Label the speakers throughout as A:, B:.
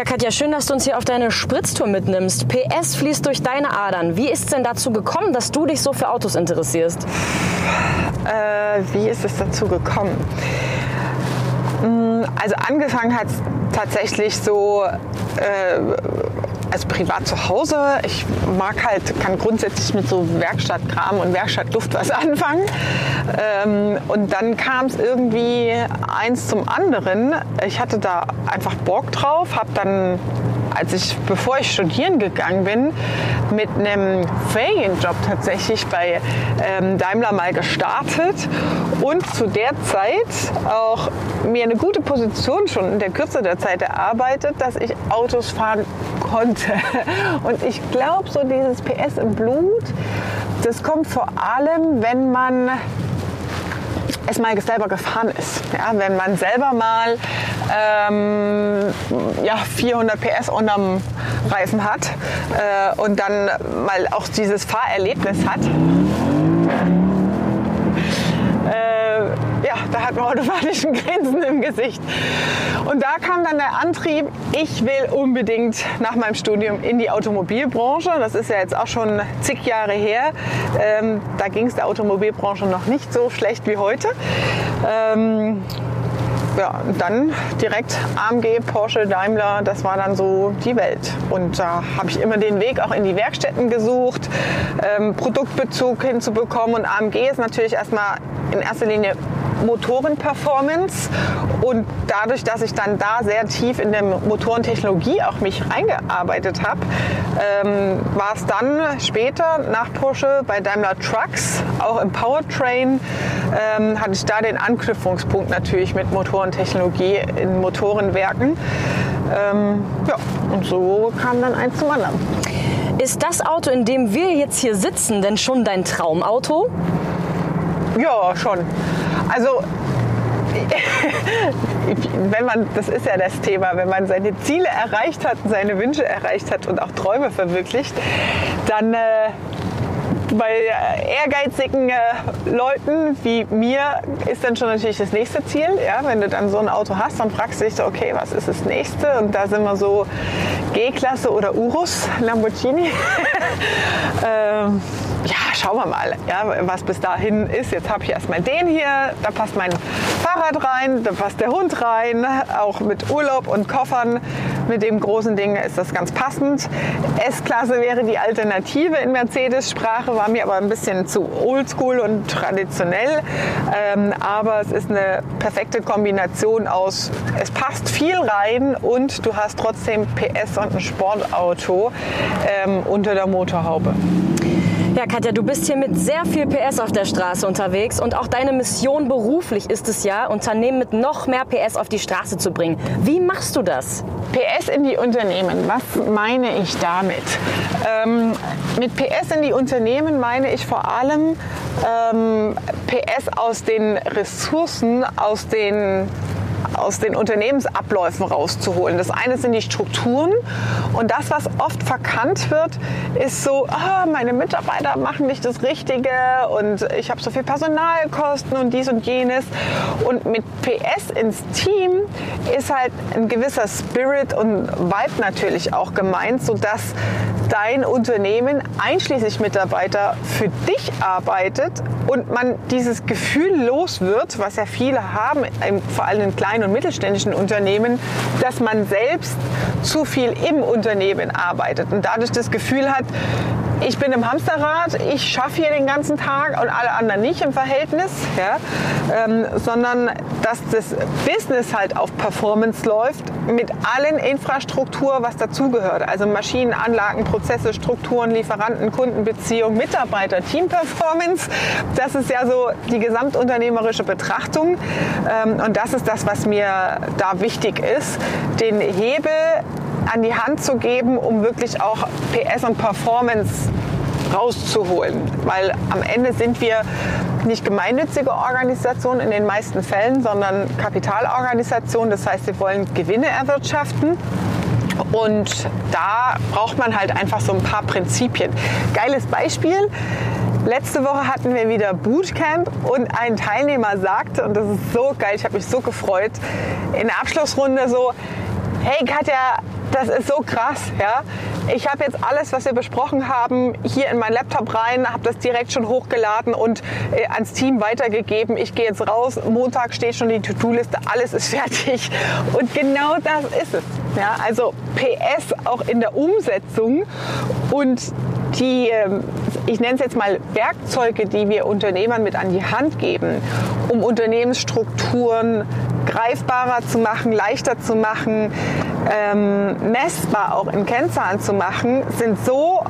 A: Ja, Katja, schön, dass du uns hier auf deine Spritztour mitnimmst. PS fließt durch deine Adern. Wie ist es denn dazu gekommen, dass du dich so für Autos interessierst?
B: Äh, wie ist es dazu gekommen? Mm, also angefangen hat es tatsächlich so äh, also privat zu Hause. Ich mag halt, kann grundsätzlich mit so Werkstattkram und Werkstattduft was anfangen. Ähm, und dann kam es irgendwie eins zum anderen. Ich hatte da einfach Bock drauf, habe dann als ich, bevor ich studieren gegangen bin, mit einem Ferienjob tatsächlich bei ähm, Daimler mal gestartet und zu der Zeit auch mir eine gute Position schon in der Kürze der Zeit erarbeitet, dass ich Autos fahren konnte. Und ich glaube, so dieses PS im Blut, das kommt vor allem, wenn man es mal selber gefahren ist. Ja, wenn man selber mal ähm, ja, 400 PS unterm Reifen hat äh, und dann mal auch dieses Fahrerlebnis hat. Äh, ja, da hat man automatisch ein Grinsen im Gesicht. Und da kam dann der Antrieb, ich will unbedingt nach meinem Studium in die Automobilbranche. Das ist ja jetzt auch schon zig Jahre her. Ähm, da ging es der Automobilbranche noch nicht so schlecht wie heute. Ähm, ja, dann direkt AMG, Porsche, Daimler, das war dann so die Welt. Und da habe ich immer den Weg auch in die Werkstätten gesucht, ähm, Produktbezug hinzubekommen. Und AMG ist natürlich erstmal in erster Linie Motorenperformance und dadurch, dass ich dann da sehr tief in der Motorentechnologie auch mich reingearbeitet habe, ähm, war es dann später nach Porsche bei Daimler Trucks, auch im Powertrain, ähm, hatte ich da den Anknüpfungspunkt natürlich mit Motorentechnologie in Motorenwerken. Ähm, ja, und so kam dann eins zum anderen.
A: Ist das Auto, in dem wir jetzt hier sitzen, denn schon dein Traumauto?
B: Ja, schon. Also wenn man, das ist ja das Thema, wenn man seine Ziele erreicht hat, seine Wünsche erreicht hat und auch Träume verwirklicht, dann äh, bei ehrgeizigen äh, Leuten wie mir ist dann schon natürlich das nächste Ziel. Ja? Wenn du dann so ein Auto hast, dann fragst du dich so, okay, was ist das nächste? Und da sind wir so G-Klasse oder Urus, Lamborghini. ähm, ja, schauen wir mal, ja, was bis dahin ist. Jetzt habe ich erstmal den hier, da passt mein Fahrrad rein, da passt der Hund rein, auch mit Urlaub und Koffern. Mit dem großen Ding ist das ganz passend. S-Klasse wäre die Alternative in Mercedes-Sprache, war mir aber ein bisschen zu oldschool und traditionell. Ähm, aber es ist eine perfekte Kombination aus, es passt viel rein und du hast trotzdem PS und ein Sportauto ähm, unter der Motorhaube.
A: Ja, Katja, du bist hier mit sehr viel PS auf der Straße unterwegs und auch deine Mission beruflich ist es ja, Unternehmen mit noch mehr PS auf die Straße zu bringen. Wie machst du das?
B: PS in die Unternehmen, was meine ich damit? Ähm, mit PS in die Unternehmen meine ich vor allem ähm, PS aus den Ressourcen, aus den aus den Unternehmensabläufen rauszuholen. Das eine sind die Strukturen und das, was oft verkannt wird, ist so, ah, meine Mitarbeiter machen nicht das Richtige und ich habe so viel Personalkosten und dies und jenes. Und mit PS ins Team ist halt ein gewisser Spirit und Vibe natürlich auch gemeint, sodass dein Unternehmen einschließlich Mitarbeiter für dich arbeitet und man dieses Gefühl los wird, was ja viele haben, vor allem in kleinen und mittelständischen Unternehmen, dass man selbst zu viel im Unternehmen arbeitet und dadurch das Gefühl hat, ich bin im Hamsterrad, ich schaffe hier den ganzen Tag und alle anderen nicht im Verhältnis, ja, ähm, sondern dass das Business halt auf Performance läuft mit allen Infrastruktur, was dazugehört. Also Maschinen, Anlagen, Prozesse, Strukturen, Lieferanten, Kundenbeziehung, Mitarbeiter, Team-Performance. Das ist ja so die gesamtunternehmerische Betrachtung. Ähm, und das ist das, was mir da wichtig ist, den Hebel an die Hand zu geben, um wirklich auch PS und Performance rauszuholen. Weil am Ende sind wir nicht gemeinnützige Organisationen in den meisten Fällen, sondern Kapitalorganisationen. Das heißt, wir wollen Gewinne erwirtschaften. Und da braucht man halt einfach so ein paar Prinzipien. Geiles Beispiel. Letzte Woche hatten wir wieder Bootcamp und ein Teilnehmer sagte, und das ist so geil, ich habe mich so gefreut, in der Abschlussrunde so, hey Katja, das ist so krass. Ja? Ich habe jetzt alles, was wir besprochen haben, hier in meinen Laptop rein, habe das direkt schon hochgeladen und äh, ans Team weitergegeben. Ich gehe jetzt raus, Montag steht schon die To-Do-Liste, alles ist fertig. Und genau das ist es. Ja? Also PS auch in der Umsetzung und die, ähm, ich nenne es jetzt mal Werkzeuge, die wir Unternehmern mit an die Hand geben, um Unternehmensstrukturen greifbarer zu machen, leichter zu machen, ähm, messbar auch in Kennzahlen zu machen, sind so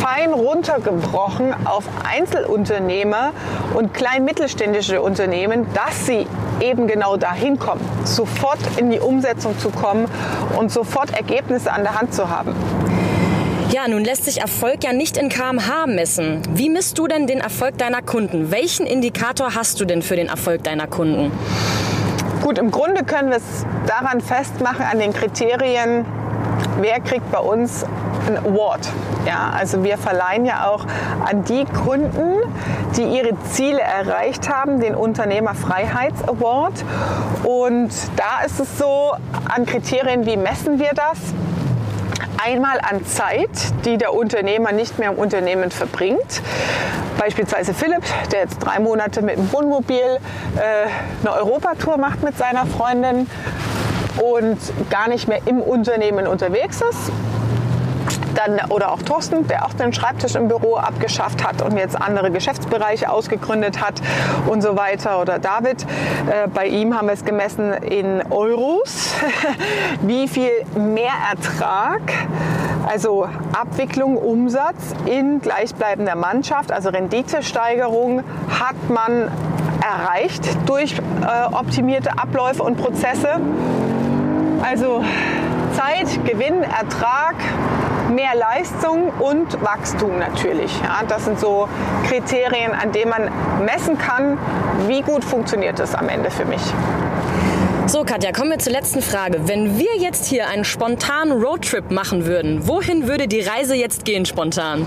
B: fein runtergebrochen auf Einzelunternehmer und klein-mittelständische Unternehmen, dass sie eben genau dahin kommen, sofort in die Umsetzung zu kommen und sofort Ergebnisse an der Hand zu haben.
A: Ja, nun lässt sich Erfolg ja nicht in kmh messen. Wie misst du denn den Erfolg deiner Kunden? Welchen Indikator hast du denn für den Erfolg deiner Kunden?
B: Gut, im Grunde können wir es daran festmachen, an den Kriterien, wer kriegt bei uns ein Award. Ja, also wir verleihen ja auch an die Kunden, die ihre Ziele erreicht haben, den Unternehmerfreiheits Award. Und da ist es so, an Kriterien, wie messen wir das? Einmal an Zeit, die der Unternehmer nicht mehr im Unternehmen verbringt. Beispielsweise Philipp, der jetzt drei Monate mit dem Wohnmobil äh, eine Europatour macht mit seiner Freundin und gar nicht mehr im Unternehmen unterwegs ist dann, oder auch Thorsten, der auch den Schreibtisch im Büro abgeschafft hat und jetzt andere Geschäftsbereiche ausgegründet hat und so weiter. Oder David, äh, bei ihm haben wir es gemessen in Euros, wie viel Mehrertrag, also Abwicklung, Umsatz in gleichbleibender Mannschaft, also Renditesteigerung hat man erreicht durch äh, optimierte Abläufe und Prozesse. Also Zeit, Gewinn, Ertrag, mehr Leistung und Wachstum natürlich. Ja, das sind so Kriterien, an denen man messen kann, wie gut funktioniert es am Ende für mich.
A: So, Katja, kommen wir zur letzten Frage. Wenn wir jetzt hier einen spontanen Roadtrip machen würden, wohin würde die Reise jetzt gehen spontan?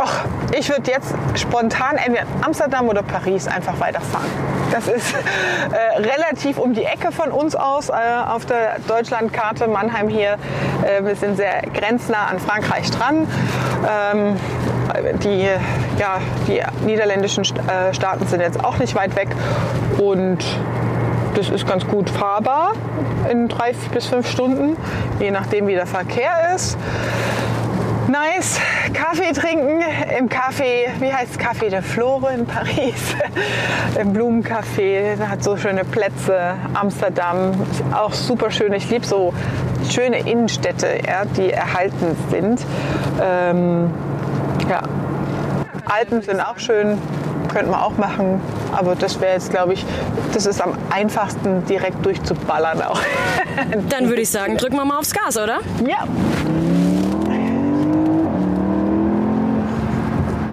B: Och, ich würde jetzt spontan entweder Amsterdam oder Paris einfach weiterfahren. Das ist äh, relativ um die Ecke von uns aus äh, auf der Deutschlandkarte. Mannheim hier, äh, wir sind sehr grenznah an Frankreich dran. Ähm, die, ja, die niederländischen äh, Staaten sind jetzt auch nicht weit weg und das ist ganz gut fahrbar in drei bis fünf Stunden, je nachdem wie der Verkehr ist nice Kaffee trinken im Café, wie heißt Café de Flore in Paris, im Blumencafé, hat so schöne Plätze, Amsterdam, auch super schön. Ich liebe so schöne Innenstädte, ja, die erhalten sind. Ähm, ja. Alpen sind auch schön, könnte man auch machen. Aber das wäre jetzt, glaube ich, das ist am einfachsten direkt durchzuballern auch.
A: Dann würde ich sagen, drücken wir mal aufs Gas, oder?
B: Ja.